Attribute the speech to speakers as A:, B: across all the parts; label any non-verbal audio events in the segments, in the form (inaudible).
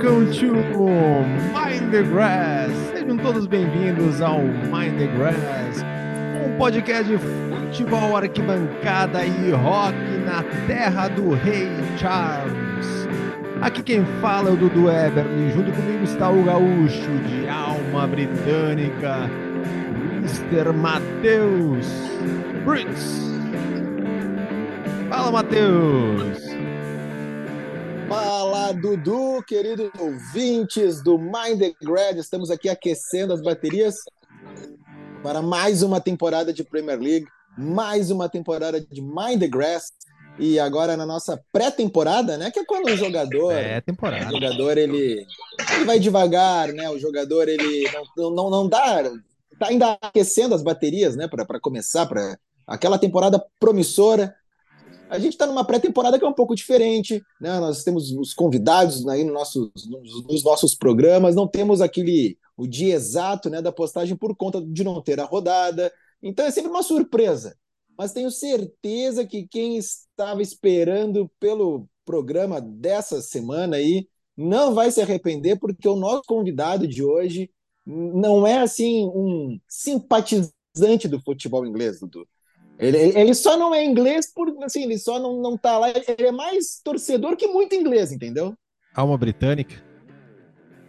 A: Welcome to Mind the Grass. Sejam todos bem-vindos ao Mind the Grass, um podcast de futebol, arquibancada e rock na terra do Rei Charles. Aqui quem fala é o Dudu Eberly, junto comigo está o gaúcho de alma britânica, Mr. Matheus Brits. Fala, Matheus!
B: Fala, Dudu, queridos ouvintes do Mind the Grad. Estamos aqui aquecendo as baterias para mais uma temporada de Premier League, mais uma temporada de Mind the Grass. E agora na nossa pré-temporada, né? Que é quando o jogador,
A: É temporada.
B: o jogador ele, ele vai devagar, né? O jogador ele não, não, não dá, tá ainda aquecendo as baterias, né? Para começar, para aquela temporada promissora. A gente está numa pré-temporada que é um pouco diferente, né? Nós temos os convidados aí no nossos, nos, nos nossos programas, não temos aquele o dia exato né, da postagem por conta de não ter a rodada. Então é sempre uma surpresa. Mas tenho certeza que quem estava esperando pelo programa dessa semana aí não vai se arrepender, porque o nosso convidado de hoje não é assim um simpatizante do futebol inglês, Dudu. Ele, ele só não é inglês por assim, ele só não, não tá lá. Ele é mais torcedor que muito inglês, entendeu?
A: Alma britânica.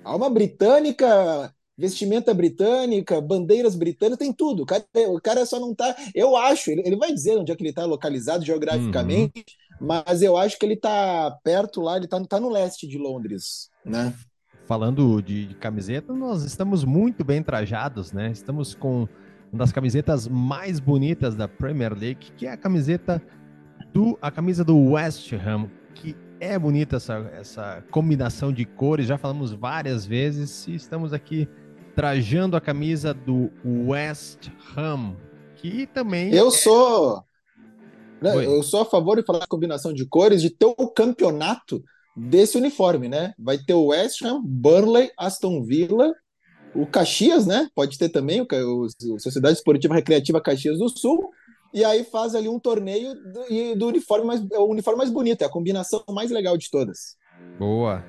B: Alma britânica, vestimenta britânica, bandeiras britânicas, tem tudo. O cara, o cara só não tá. Eu acho, ele, ele vai dizer onde é que ele tá localizado geograficamente, mas eu acho que ele tá perto lá, ele tá, tá no leste de Londres, né?
A: Falando de, de camiseta, nós estamos muito bem trajados, né? Estamos com uma das camisetas mais bonitas da Premier League, que é a camiseta do a camisa do West Ham, que é bonita essa, essa combinação de cores, já falamos várias vezes, e estamos aqui trajando a camisa do West Ham, que também
B: Eu sou. né, eu sou a favor de falar de combinação de cores, de ter o campeonato desse uniforme, né? Vai ter o West Ham, Burnley, Aston Villa, o Caxias, né? Pode ter também o, o Sociedade Esportiva Recreativa Caxias do Sul. E aí faz ali um torneio do, e do uniforme mais, é o uniforme mais bonito, é a combinação mais legal de todas.
A: Boa.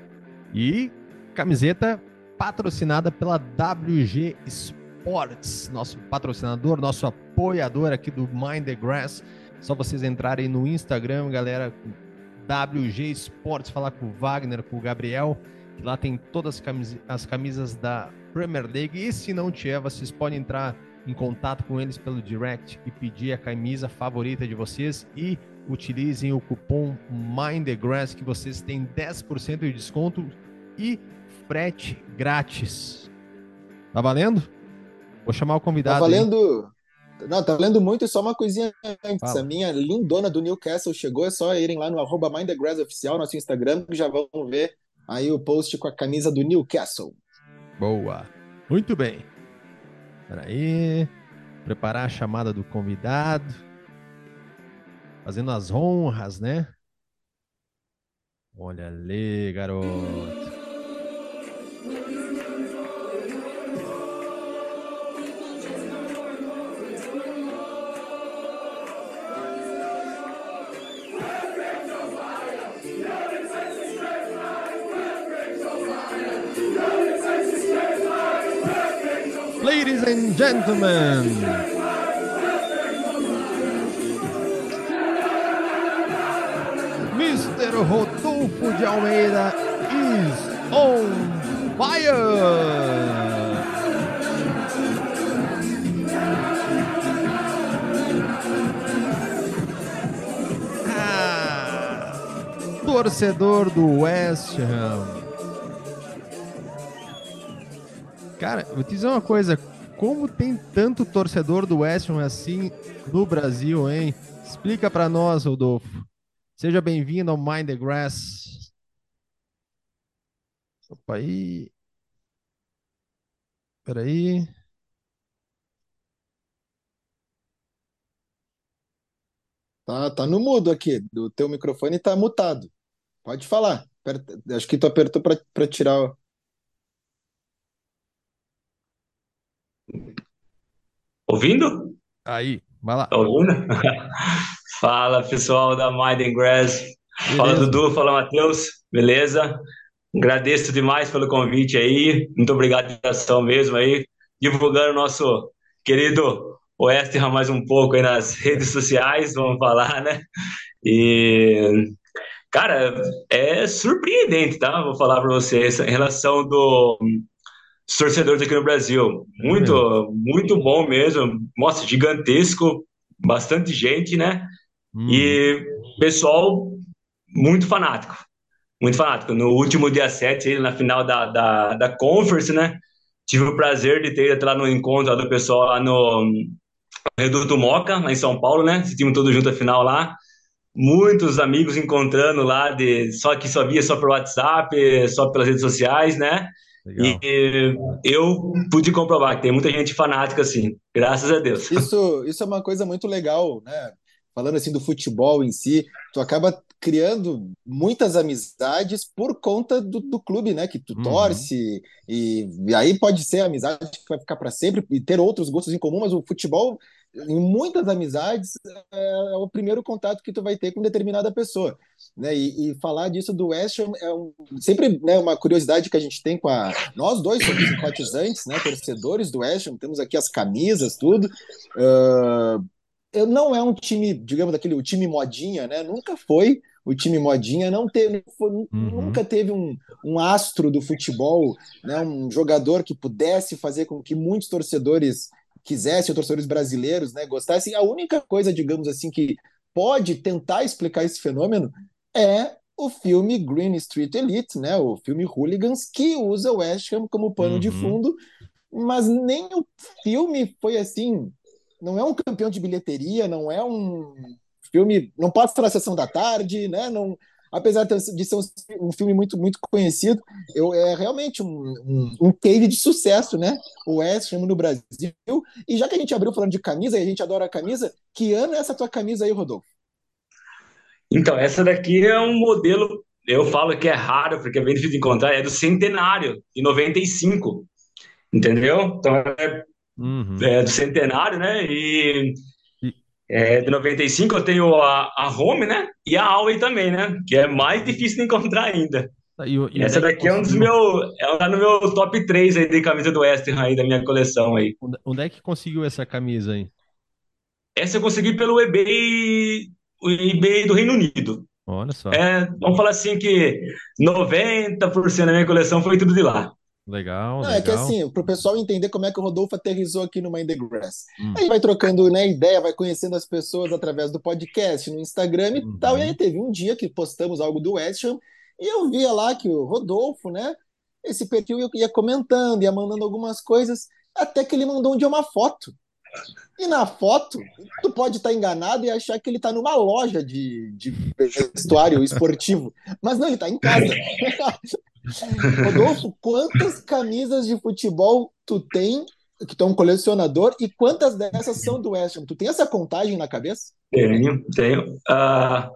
A: E camiseta patrocinada pela WG Sports, nosso patrocinador, nosso apoiador aqui do Mind the Grass. Só vocês entrarem no Instagram, galera, WG Sports, falar com o Wagner, com o Gabriel, lá tem todas as camisas, as camisas da Premier League. E se não tiver, vocês podem entrar em contato com eles pelo direct e pedir a camisa favorita de vocês e utilizem o cupom MindTheGrass que vocês têm 10% de desconto e frete grátis. Tá valendo? Vou chamar o
B: Tá
A: convidado. aí.
B: valendo. Não, tá valendo muito só uma coisinha antes.
A: Fala.
B: A minha lindona do Newcastle chegou, é só irem lá no arroba Mind the Grass oficial, nosso Instagram, que já vão ver aí o post com a camisa do Newcastle.
A: Boa. Muito bem. Peraí. Preparar a chamada do convidado. Fazendo as honras, né? Olha ali, garoto. Ladies and gentlemen. Mr. Rodolfo de Almeida is on fire! Ah, torcedor do West Ham. Cara, vou te dizer uma coisa. Como tem tanto torcedor do West Ham assim no Brasil, hein? Explica pra nós, Rodolfo. Seja bem-vindo ao Mind the Grass. Opa aí. Peraí.
B: Tá, tá no mudo aqui, do teu microfone tá mutado. Pode falar. Acho que tu apertou para para tirar
C: Ouvindo?
A: Aí, vai lá.
C: Tá ouvindo? (laughs) Fala pessoal da and Grass. Fala. Dudu, fala Matheus, beleza? Agradeço demais pelo convite aí. Muito obrigado de coração mesmo aí. Divulgando o nosso querido Ham mais um pouco aí nas redes sociais, vamos falar, né? E, cara, é surpreendente, tá? Vou falar para vocês em relação do dos torcedores aqui no Brasil. Muito, é muito bom mesmo. Nossa, gigantesco, bastante gente, né? Hum. E pessoal muito fanático. Muito fanático. No último dia 7, na final da, da, da Conference, né? Tive o prazer de ter ido lá no encontro do pessoal lá no Reduto Moca, lá em São Paulo, né? Esse time todo junto a final lá. Muitos amigos encontrando lá, de, só que só via só por WhatsApp, só pelas redes sociais, né? Legal. E eu pude comprovar que tem muita gente fanática assim, graças a Deus.
B: Isso, isso é uma coisa muito legal, né? Falando assim do futebol em si, tu acaba criando muitas amizades por conta do, do clube, né? Que tu uhum. torce, e, e, aí pode ser amizade que vai ficar para sempre e ter outros gostos em comum, mas o futebol, em muitas amizades, é, é, o primeiro contato que tu vai ter com determinada pessoa, né? E, e falar disso do West Ham é um, sempre né, uma curiosidade que a gente tem com a. Nós dois somos simpatizantes, né? Torcedores do West Ham, temos aqui as camisas, tudo. Uh, não é um time, digamos, daquele o time modinha, né? Nunca foi o time modinha não teve, foi, uhum. nunca teve um, um, astro do futebol, né, um jogador que pudesse fazer com que muitos torcedores quisessem, torcedores brasileiros, né, gostassem. A única coisa, digamos assim, que pode tentar explicar esse fenômeno é o filme Green Street Elite, né, o filme Hooligans, que usa o West Ham como pano uhum. de fundo, mas nem o filme foi assim, não é um campeão de bilheteria, não é um filme não estar na sessão da tarde, né? Não, apesar de ser um, filme muito, muito conhecido, eu, é realmente um, um, um de sucesso, né? O West Ham no Brasil. E já que a gente abriu falando de camisa, e a gente adora a camisa, que ano é essa tua camisa aí, Rodolfo?
C: Então, essa daqui é um modelo, eu falo que é raro, porque é bem difícil de encontrar, é do centenário, de 95, entendeu? Então, é, uhum. é do centenário, né? E é, de 95 eu tenho a, a Home, né? E a Aue também, né? Que é mais difícil de encontrar ainda. Tá, e, e essa daqui é um dos meus. Ela tá no meu top 3 aí de camisa do West Ham aí, da minha coleção aí.
A: Onde é que conseguiu essa camisa aí?
C: Essa eu consegui pelo eBay, o eBay do Reino Unido.
A: Olha só.
C: É, vamos falar assim que 90% da minha coleção foi tudo de lá.
A: Legal, Não,
B: legal. É que assim, para o pessoal entender como é que o Rodolfo aterrizou aqui no Mind the Grass. Hum. Aí vai trocando né, ideia, vai conhecendo as pessoas através do podcast, no Instagram e uhum. tal. E aí teve um dia que postamos algo do West Ham e eu via lá que o Rodolfo, né? Esse perfil ia comentando, ia mandando algumas coisas, até que ele mandou um dia uma foto. E na foto, tu pode estar enganado e achar que ele está numa loja de, de vestuário esportivo. Mas não, ele está em casa. (laughs) Rodolfo, quantas camisas de futebol tu tem, que tu é um colecionador, e quantas dessas são do West Ham? Tu tem essa contagem na cabeça?
C: Tenho, tenho. Uh,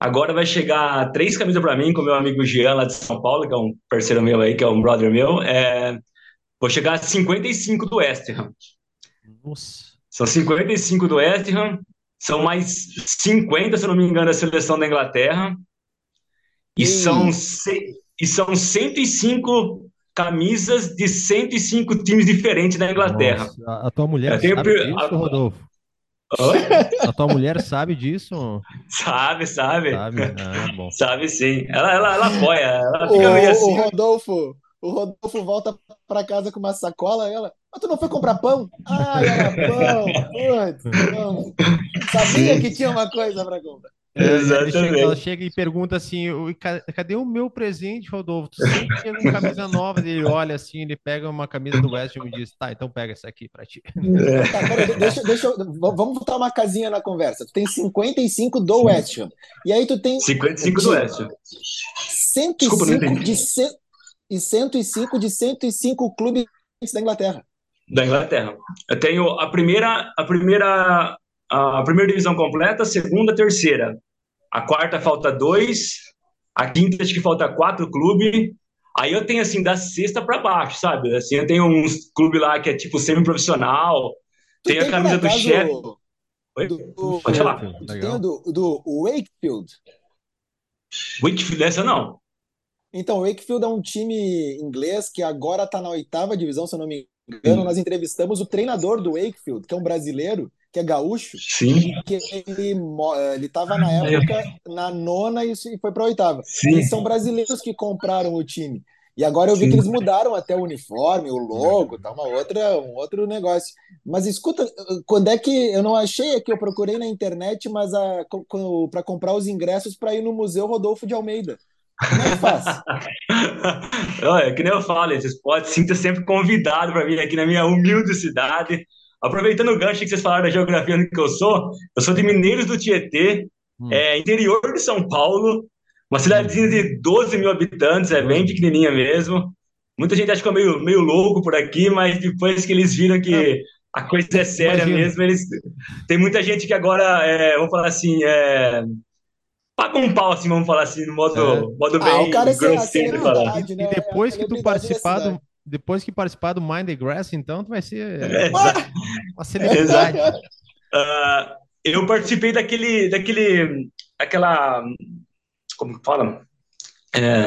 C: agora vai chegar três camisas para mim, com meu amigo Jean, lá de São Paulo, que é um parceiro meu aí, que é um brother meu. É, vou chegar a 55 do West Ham. Nossa. São 55 do West Ham, são mais 50, se não me engano, da seleção da Inglaterra. E, e... são e são 105 camisas de 105 times diferentes da Inglaterra.
A: Nossa, a tua mulher sabe disso. Rodolfo? Oi? A tua mulher sabe disso?
C: Sabe, sabe. Sabe, ah, sabe sim. Ela, ela, ela apoia, ela fica
B: o,
C: meio assim.
B: O Rodolfo, o Rodolfo volta para casa com uma sacola, ela, mas tu não foi comprar pão? Ah, era pão, (laughs) putz, pão. Sabia que tinha uma coisa para comprar.
A: Exatamente. Chega, ela chega e pergunta assim: cadê o meu presente, Rodolfo? Tu sempre chega com camisa nova, ele olha assim, ele pega uma camisa do West Ham e diz: tá, então pega essa aqui pra ti.
B: É. Tá, pera, deixa, deixa eu, vamos botar uma casinha na conversa. Tu tem 55 do West Ham. E aí tu tem.
C: 55 de, do West Ham.
B: 105 Desculpa, de c... e 105 de 105 clubes da Inglaterra.
C: Da Inglaterra. Eu tenho a primeira, a primeira a primeira divisão completa, a segunda, a terceira. A quarta falta dois, a quinta acho que falta quatro clubes. Aí eu tenho assim da sexta para baixo, sabe? Assim, eu tenho uns clubes lá que é tipo semi-profissional. Tem a camisa do chefe.
B: Do, Pode falar. Do, do Wakefield.
C: Wakefield, essa não.
B: Então, o Wakefield é um time inglês que agora está na oitava divisão, se eu não me engano. Nós entrevistamos o treinador do Wakefield, que é um brasileiro, que é gaúcho.
C: Sim.
B: Que ele estava na época na nona e foi para a oitava.
C: Sim.
B: Eles são brasileiros que compraram o time. E agora eu vi Sim. que eles mudaram até o uniforme, o logo, tá uma outra, um outro negócio. Mas escuta, quando é que eu não achei aqui, eu procurei na internet, mas para comprar os ingressos para ir no Museu Rodolfo de Almeida. Como é que faz? (laughs)
C: Olha, que nem eu falo, vocês podem sinta sempre convidado para vir aqui na minha humilde cidade. Aproveitando o gancho que vocês falaram da geografia que eu sou, eu sou de Mineiros do Tietê, hum. é, interior de São Paulo, uma cidadezinha de 12 mil habitantes, é bem pequenininha mesmo. Muita gente acha que é meio, meio louco por aqui, mas depois que eles viram que a coisa é séria Imagina. mesmo, eles... tem muita gente que agora, é, vamos falar assim, é, paga um pau, assim, vamos falar assim, no modo, é. modo bem ah, o cara é grosseiro.
A: É né? E depois é que tu participar do, depois que participar do Mind the Grass, então tu vai ser (laughs) é, uma celebridade.
C: Uh, eu participei daquele, daquele, aquela, como fala? É,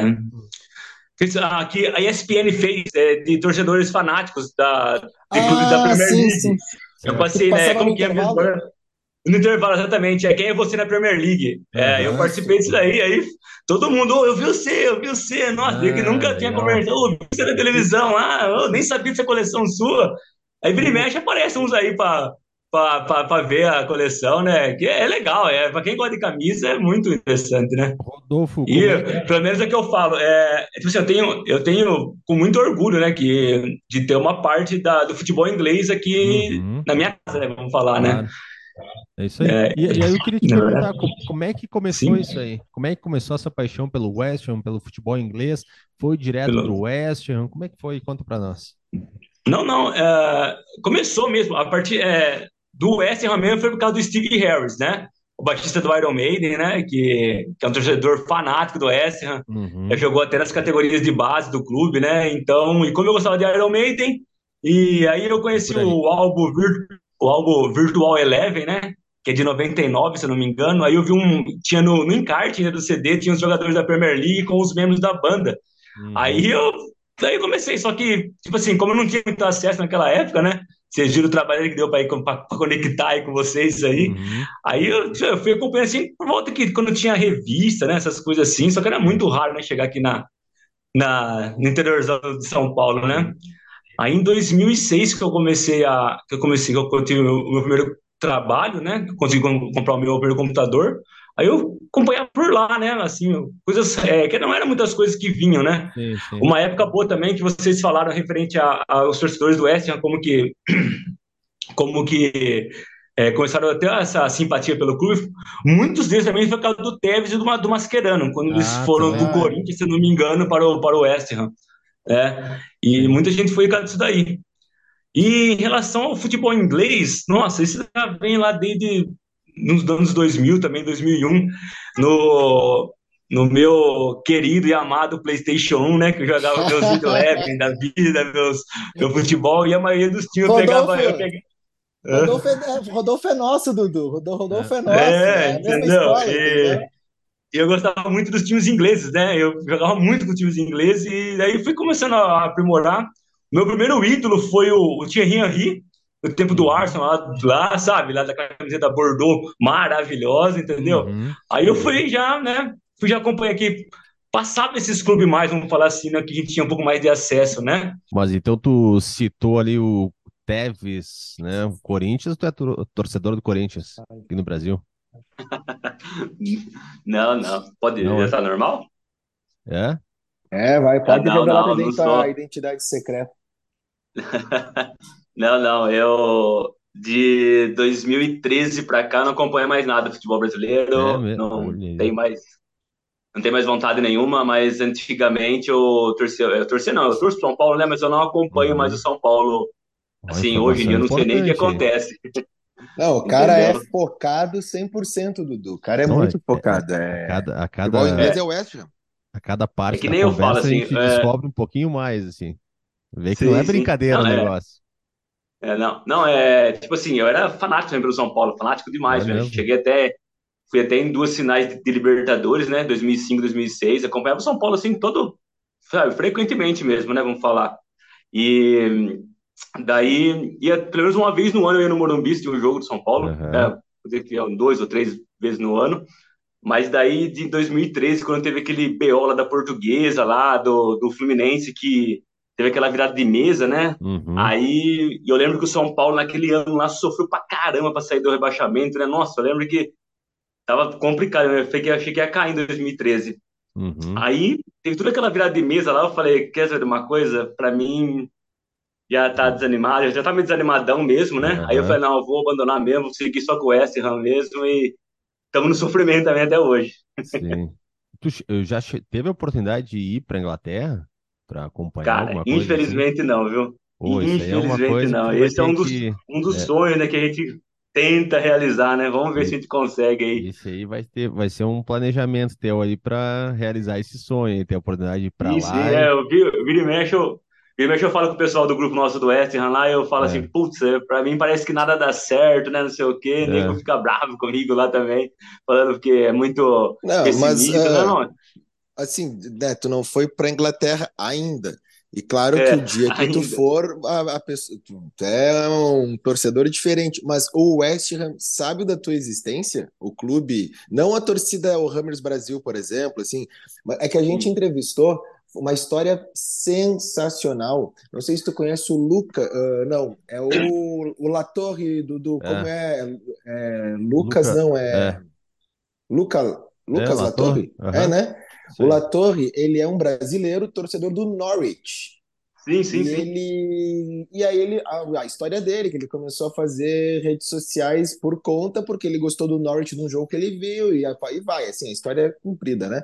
C: que a ESPN fez é, de torcedores fanáticos da, ah, da Premier sim, League. Sim. Eu passei, né? Como que é mesmo? No intervalo, exatamente. É quem é você na Premier League. É, eu participei disso aí, aí todo mundo, oh, eu vi você, eu vi você. Nossa, ah, eu que nunca tinha conversado, oh, vi você na televisão lá, eu nem sabia dessa coleção sua. Aí vira e mexe, aparece uns aí para para ver a coleção, né? Que é legal, é para quem gosta de camisa é muito interessante, né?
A: Rodolfo,
C: e é? pelo menos é que eu falo, é, tipo assim, eu tenho eu tenho com muito orgulho, né, que de ter uma parte da, do futebol inglês aqui uhum. na minha casa, né, vamos falar, né? claro. né?
A: É isso aí. É, e, e, aí eu queria te perguntar como, como, é que começou sim. isso aí? Como é que começou essa paixão pelo West Ham, pelo futebol inglês? Foi direto pelo... do West Ham? Como é que foi? Conta para nós.
C: Não, não. É, começou mesmo. A partir é, do West Ham mesmo foi por causa do Steve Harris, né? O batista do Iron Maiden, né? Que, que é um torcedor fanático do West Ham. Uhum. Jogou até nas categorias de base do clube, né? Então, e como eu gostava de Iron Maiden, e aí eu conheci o álbum o álbum Virtual Eleven, né? Que é de 99, se eu não me engano. Aí eu vi um. Tinha no, no encarte né, do CD, tinha os jogadores da Premier League com os membros da banda. Uhum. Aí eu. Daí comecei, só que, tipo assim, como eu não tinha muito acesso naquela época, né? Vocês viram o trabalho que deu para conectar aí com vocês aí. Uhum. Aí eu, eu, fui acompanhando assim, por volta que quando tinha revista, né? Essas coisas assim, só que era muito raro, né? Chegar aqui na, na, no interior de São Paulo, né? Aí em 2006 que eu comecei a que eu comecei que eu tive o meu primeiro trabalho, né? Consegui comprar o meu primeiro computador. Aí eu acompanhava por lá, né? Assim, coisas é, que não eram muitas coisas que vinham, né? Sim, sim. Uma época boa também que vocês falaram referente aos torcedores do West Ham, como que (clears throat) como que é, começaram a ter essa simpatia pelo clube. Muitos deles também foi por causa do Tevez e do, do Mascherano, quando ah, eles foram do Corinthians, se não me engano, para o, para o West Ham. É, e muita gente foi por disso daí. E em relação ao futebol inglês, nossa, isso já vem lá desde nos anos 2000, também 2001, no, no meu querido e amado PlayStation 1, né? Que eu jogava meus leves (laughs) da vida, meus, meu futebol, e a maioria dos times
B: Rodolfo,
C: pegava. Eu
B: Rodolfo, é, Rodolfo é nosso, Dudu. Rodolfo é nosso. É, é mesma história. E,
C: eu gostava muito dos times ingleses, né? Eu jogava muito com times ingleses e daí fui começando a aprimorar. Meu primeiro ídolo foi o, o Thierry Henry, no tempo do Arsenal, lá, lá, sabe? Lá da camiseta Bordeaux, maravilhosa, entendeu? Uhum. Aí eu fui já, né? Fui já acompanhar aqui. Passava esses clubes mais, vamos falar assim, né? Que a gente tinha um pouco mais de acesso, né?
A: Mas então tu citou ali o Tevez, né? O Corinthians, tu é torcedor do Corinthians aqui no Brasil? (laughs)
C: não, não. Pode não, já tá normal?
A: É?
B: É, vai, pode não, revelar não, não a identidade secreta. (laughs)
C: não, não, eu de 2013 para cá não acompanho mais nada do futebol brasileiro, é não tem mais não tem mais vontade nenhuma, mas antigamente eu torci, eu torci não, eu torço São Paulo, né, mas eu não acompanho uhum. mais o São Paulo. Assim, hoje em dia eu não sei nem o que acontece.
B: Não, o cara é Entendeu? é focado 100%, Dudu. O cara é Não, muito é, focado. É...
A: A cada, a cada,
B: é, é o West
A: A cada parte é que nem eu falo, assim, a gente é... descobre um pouquinho mais, assim. Vê que sim, não é brincadeira não, o é. negócio.
C: É, não, não, é tipo assim, eu era fanático pelo São Paulo, fanático demais, é Cheguei até fui até em duas finais de, de Libertadores, né? 2005, 2006. Acompanhava o São Paulo assim todo, sabe, frequentemente mesmo, né? Vamos falar. E daí ia pelo menos uma vez no ano eu ia no Morumbi de um jogo do São Paulo, uhum. né? dois ou três vezes no ano. Mas daí de 2013, quando teve aquele BO lá da Portuguesa lá do, do Fluminense que teve aquela virada de mesa, né? Uhum. Aí eu lembro que o São Paulo naquele ano lá sofreu pra caramba pra sair do rebaixamento, né? Nossa, eu lembro que tava complicado, eu achei que, achei que ia cair em 2013. Uhum. Aí teve toda aquela virada de mesa lá, eu falei, quer saber de uma coisa? Pra mim já tá desanimado, já tá meio desanimadão mesmo, né? Uhum. Aí eu falei, não, eu vou abandonar mesmo, vou seguir só com o West Ham mesmo e estamos no (laughs) sofrimento também até hoje.
A: Sim. Tu já teve a oportunidade de ir para Inglaterra? Para acompanhar Cara, alguma
C: coisa? Assim? Infelizmente assim? não, viu? Pô, infelizmente é não. Esse é um dos, que... um dos é. sonhos né, que a gente tenta realizar, né? Vamos ver se a gente consegue aí.
A: Isso aí vai ter, vai ser um planejamento teu aí para realizar esse sonho, ter a oportunidade de ir para lá. Sim,
C: e... é, eu vi, vira e mexe, eu, vira e mexe eu falo com o pessoal do grupo nosso do West Ham lá, e eu falo é. assim, putz, é, para mim parece que nada dá certo, né? Não sei o quê, é. nego fica bravo (laughs) comigo lá também, falando que é muito
B: não, mas, uh... não, não assim, né, tu não foi para Inglaterra ainda. E claro é, que o dia que ainda. tu for, a, a pessoa, tu é um torcedor diferente, mas o West Ham sabe da tua existência, o clube, não a torcida o Hammers Brasil, por exemplo, assim, é que a gente entrevistou uma história sensacional. Não sei se tu conhece o Luca, uh, não, é o, o Latorre do, do é. como é, é Lucas, Luca, não é, é. Luca, Lucas é, Latorre, uhum. é né? Sim. O Latorre, ele é um brasileiro torcedor do Norwich.
C: Sim, sim,
B: e
C: sim.
B: Ele... E aí ele a, a, história dele, que ele começou a fazer redes sociais por conta, porque ele gostou do Norwich num jogo que ele viu, e, e vai, assim, a história é cumprida, né?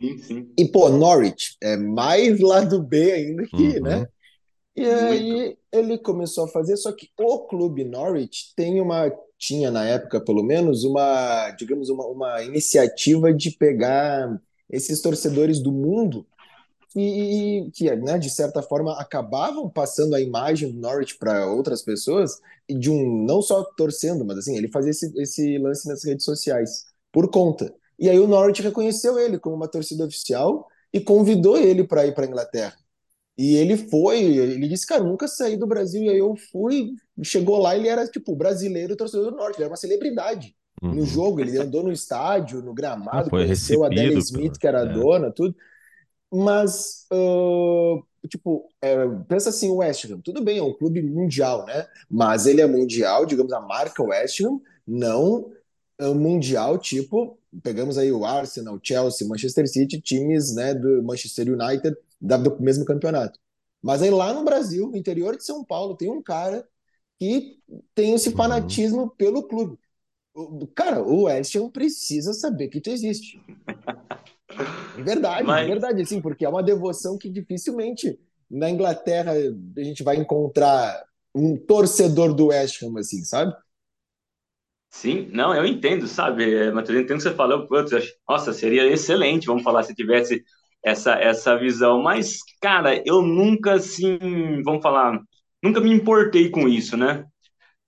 C: Sim, sim.
B: E, pô, Norwich é mais lá do B ainda que, uhum. né? E aí ele começou a fazer, só que o clube Norwich tem uma, tinha na época pelo menos, uma, digamos, uma, uma iniciativa de pegar esses torcedores do mundo que, que né, de certa forma, acabavam passando a imagem do Norwich para outras pessoas, e de um não só torcendo, mas assim, ele fazia esse, esse lance nas redes sociais por conta. E aí o Norwich reconheceu ele como uma torcida oficial e convidou ele para ir para a Inglaterra. E ele foi, ele disse, cara, nunca saí do Brasil. E aí eu fui, chegou lá, ele era tipo brasileiro torcedor do Norte, ele era uma celebridade uhum. no jogo. Ele andou no estádio, no gramado, ah, conheceu a Adele Smith, que era a é. dona, tudo. Mas, uh, tipo, é, pensa assim, o West Ham, tudo bem, é um clube mundial, né? Mas ele é mundial, digamos, a marca West Ham, não é mundial, tipo, pegamos aí o Arsenal, Chelsea, Manchester City, times, né, do Manchester United, do mesmo campeonato. Mas aí lá no Brasil, no interior de São Paulo, tem um cara que tem esse uhum. fanatismo uhum. pelo clube. Cara, o West Ham precisa saber que tu existe. (laughs) É verdade, Mas... é verdade, assim, porque é uma devoção que dificilmente na Inglaterra a gente vai encontrar um torcedor do West Ham, assim, sabe?
C: Sim, não, eu entendo, sabe, é, Matheus, eu entendo que você falou, nossa, seria excelente, vamos falar, se tivesse essa, essa visão, mas, cara, eu nunca, assim, vamos falar, nunca me importei com isso, né?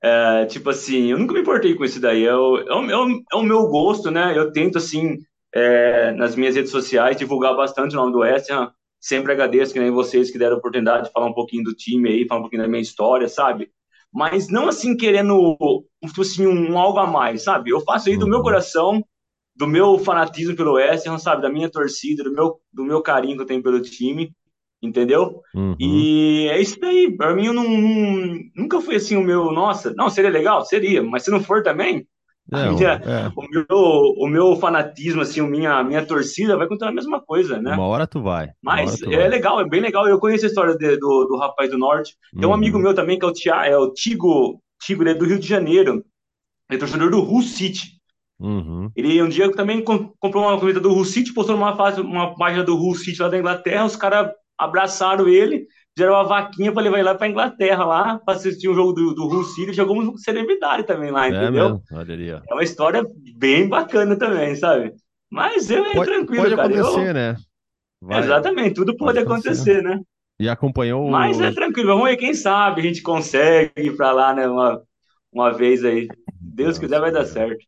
C: É, tipo assim, eu nunca me importei com isso daí. É o, é, é o meu gosto, né? Eu tento, assim, é, nas minhas redes sociais, divulgar bastante o nome do West Ham. Sempre agradeço que nem vocês que deram a oportunidade de falar um pouquinho do time aí, falar um pouquinho da minha história, sabe? Mas não assim querendo tipo assim, um algo a mais, sabe? Eu faço aí do meu uhum. coração, do meu fanatismo pelo West Ham, sabe? Da minha torcida, do meu, do meu carinho que eu tenho pelo time entendeu? Uhum. E é isso daí. Para mim, eu não, nunca foi assim o meu, nossa, não, seria legal? Seria, mas se não for também, não, minha, é. o, meu, o meu fanatismo, assim, a minha, minha torcida vai contar a mesma coisa, né?
A: Uma hora tu vai.
C: Mas
A: tu
C: é vai. legal, é bem legal. Eu conheço a história de, do, do rapaz do Norte. Tem um uhum. amigo meu também, que é o, Tia, é o Tigo, Tigo, ele é do Rio de Janeiro. Ele é torcedor do Hull City. Uhum. Ele um dia também comprou uma camisa do Hull City, postou numa, fase, uma página do Hull City lá da Inglaterra, os caras abraçaram ele, fizeram uma vaquinha para levar ele lá para Inglaterra, lá, para assistir um jogo do, do Hull City, jogou como celebridade também lá, é entendeu? Mesmo? É uma história bem bacana também, sabe? Mas eu é pode, tranquilo,
A: pode
C: cara.
A: acontecer, eu... né?
C: Vai. Exatamente, tudo pode, pode acontecer, acontecer, né?
A: E acompanhou
C: Mas é tranquilo, vamos ver, quem sabe a gente consegue ir para lá, né, uma, uma vez aí. Deus quiser vai dar certo.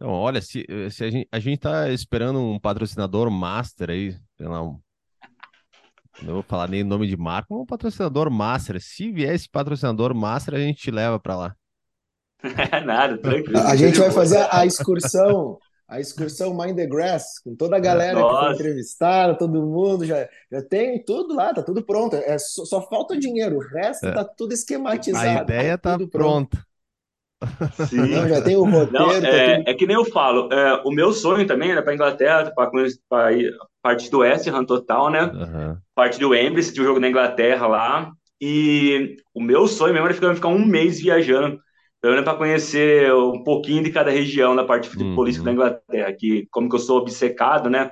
A: Não, olha, se, se a gente, a gente tá esperando um patrocinador master aí, sei lá, um, não vou falar nem nome de marca, um patrocinador master. Se vier esse patrocinador master, a gente te leva para lá. (laughs)
C: Nada, tranquilo.
B: A gente vai fazer a excursão, a excursão Mind the Grass, com toda a galera Nossa. que foi entrevistada, todo mundo, já, já tem tudo lá, tá tudo pronto. É, só, só falta o dinheiro, o resto é. tá tudo esquematizado.
A: A ideia tá, tá pronta.
B: Sim. Não, já tem o roteiro. Não,
C: é,
B: tá tudo...
C: é, que nem eu falo, é, o meu sonho também era para Inglaterra, para ir parte do West Ham total, né? Uhum. Parte do Wembley, se o jogo na Inglaterra lá. E o meu sonho mesmo era ficar, ficar um mês viajando, pelo menos para conhecer um pouquinho de cada região da parte uhum. da Inglaterra, que como que eu sou obcecado, né?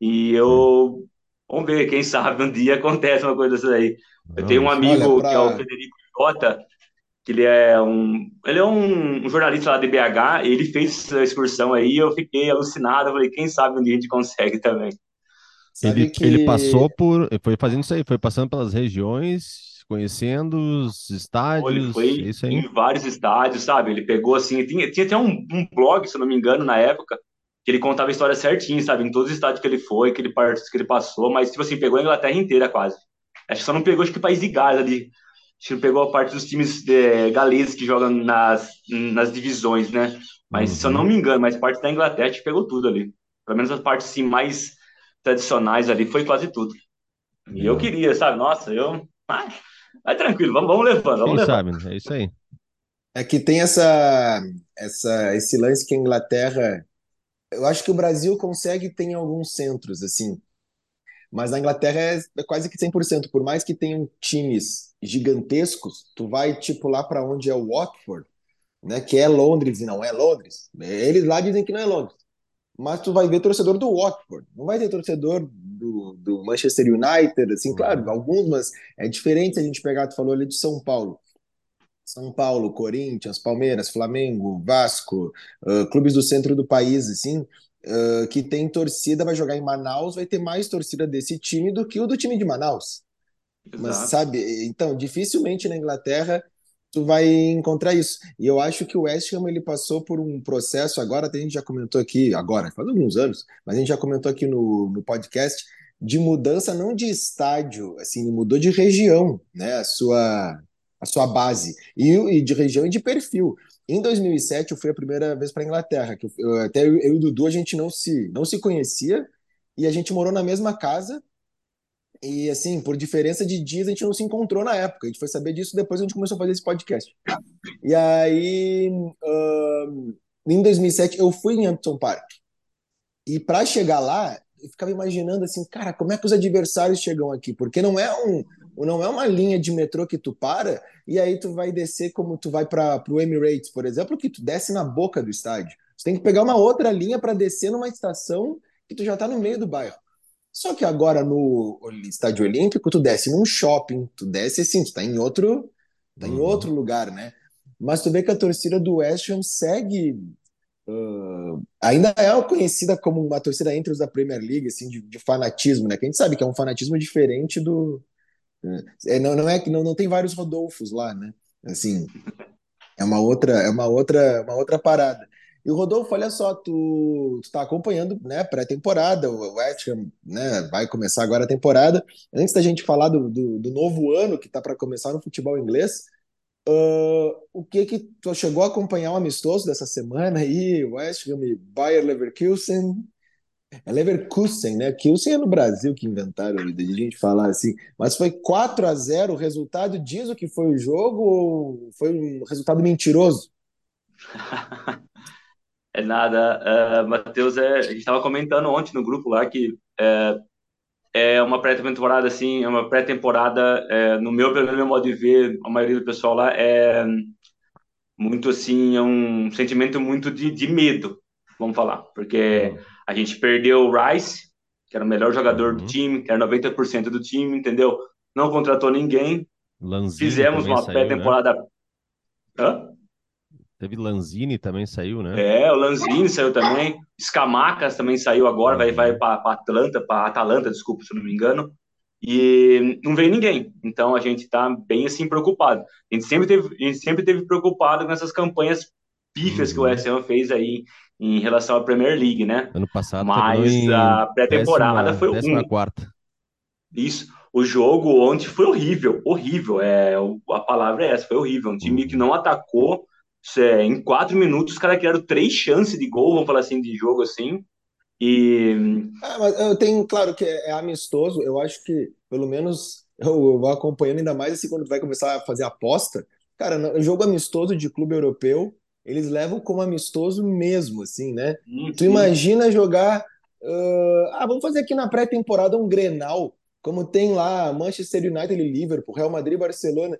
C: E eu vamos ver, quem sabe um dia (laughs) acontece uma coisa dessa aí. Eu tenho um amigo pra... que é o Federico Jota, que ele é um ele é um, um, jornalista lá de BH, ele fez essa excursão aí, eu fiquei alucinado, eu falei, quem sabe um dia a gente consegue também.
A: Ele, que... ele passou por, foi fazendo isso aí, foi passando pelas regiões, conhecendo os estádios.
C: Ele foi isso aí. em vários estádios, sabe? Ele pegou assim, tinha, tinha até um, um blog, se eu não me engano, na época, que ele contava a história certinho, sabe? Em todos os estádios que ele foi, que ele, que ele passou, mas, tipo assim, pegou a Inglaterra inteira quase. Acho que só não pegou, acho que o país de Gales ali. Acho que pegou a parte dos times é, galeses que jogam nas, nas divisões, né? Mas, uhum. se eu não uhum. me engano, mas parte da Inglaterra, acho que pegou tudo ali. Pelo menos a parte, assim, mais tradicionais ali, foi quase tudo. E eu queria, sabe? Nossa, eu. Ah, vai tranquilo, vamos, vamos levando. Vamos
A: Quem levando. sabe, né? é isso aí.
B: É que tem essa, essa, esse lance que a Inglaterra. Eu acho que o Brasil consegue ter alguns centros, assim. Mas a Inglaterra é, é quase que 100%. Por mais que tenham times gigantescos, tu vai, tipo, lá para onde é o Watford, né? Que é Londres e não é Londres. Eles lá dizem que não é Londres mas tu vai ver torcedor do Watford, não vai ter torcedor do, do Manchester United, assim, claro, uhum. alguns, mas é diferente se a gente pegar, tu falou ali de São Paulo. São Paulo, Corinthians, Palmeiras, Flamengo, Vasco, uh, clubes do centro do país, assim, uh, que tem torcida, vai jogar em Manaus, vai ter mais torcida desse time do que o do time de Manaus. Exato. Mas sabe, então, dificilmente na Inglaterra tu vai encontrar isso. E eu acho que o West Ham ele passou por um processo, agora a gente já comentou aqui, agora, faz alguns anos, mas a gente já comentou aqui no, no podcast, de mudança não de estádio, assim, mudou de região, né, a sua, a sua base, e, e de região e de perfil. Em 2007 eu fui a primeira vez para a Inglaterra, que eu, até eu, eu e o Dudu a gente não se, não se conhecia, e a gente morou na mesma casa, e assim, por diferença de dias, a gente não se encontrou na época. A gente foi saber disso depois que a gente começou a fazer esse podcast. E aí, uh, em 2007, eu fui em Hampton Park. E para chegar lá, eu ficava imaginando assim, cara, como é que os adversários chegam aqui? Porque não é um, não é uma linha de metrô que tu para e aí tu vai descer como tu vai para o Emirates, por exemplo, que tu desce na boca do estádio. Você tem que pegar uma outra linha para descer numa estação que tu já está no meio do bairro. Só que agora no estádio olímpico, tu desce num shopping, tu desce assim, tu tá em outro, tá uhum. em outro lugar, né? Mas tu vê que a torcida do West Ham segue. Uh, ainda é conhecida como uma torcida entre os da Premier League, assim, de, de, fanatismo, né? Que a gente sabe que é um fanatismo diferente do. É, não, não é que não, não tem vários Rodolfos lá, né? Assim, é uma outra, é uma outra, uma outra parada. E o Rodolfo, olha só, tu, tu tá acompanhando, né, pré-temporada, o West Ham, né, vai começar agora a temporada. Antes da gente falar do, do, do novo ano que tá para começar no futebol inglês, uh, o que que tu chegou a acompanhar o amistoso dessa semana aí, West Ham e Bayer Leverkusen? É Leverkusen, né? Kusen é no Brasil que inventaram a gente falar assim. Mas foi 4 a 0 o resultado diz o que foi o jogo ou foi um resultado mentiroso? (laughs)
C: É nada. Uh, Matheus, é, a gente estava comentando ontem no grupo lá que é, é uma pré-temporada, assim, é uma pré-temporada, é, no meu, pelo meu modo de ver, a maioria do pessoal lá é muito, assim, é um sentimento muito de, de medo, vamos falar, porque a gente perdeu o Rice, que era o melhor jogador uhum. do time, que era 90% do time, entendeu? Não contratou ninguém.
A: Lanzini
C: Fizemos uma né? pré-temporada. Né?
A: Hã? Teve Lanzini também saiu, né?
C: É, o Lanzini saiu também. Escamacas também saiu agora, vai, vai para Atlanta, para Atalanta, desculpa, se eu não me engano. E não veio ninguém. Então a gente está bem assim preocupado. A gente sempre teve, a gente sempre teve preocupado com essas campanhas pífias uhum. que o SM uhum. fez aí em relação à Premier League, né?
A: Ano passado
C: Mas a pré-temporada foi
A: décima um. quarta.
C: Isso. O jogo ontem foi horrível, horrível. É, a palavra é essa, foi horrível. Um time que não atacou. É, em quatro minutos, os caras criaram três chances de gol, vamos falar assim, de jogo assim. E.
B: Ah, mas eu tenho, claro que é, é amistoso, eu acho que, pelo menos, eu vou acompanhando ainda mais assim quando vai começar a fazer aposta. Cara, jogo amistoso de clube europeu, eles levam como amistoso mesmo, assim, né? Sim, tu imagina jogar. Uh, ah, vamos fazer aqui na pré-temporada um Grenal, como tem lá Manchester United e Liverpool, Real Madrid e Barcelona.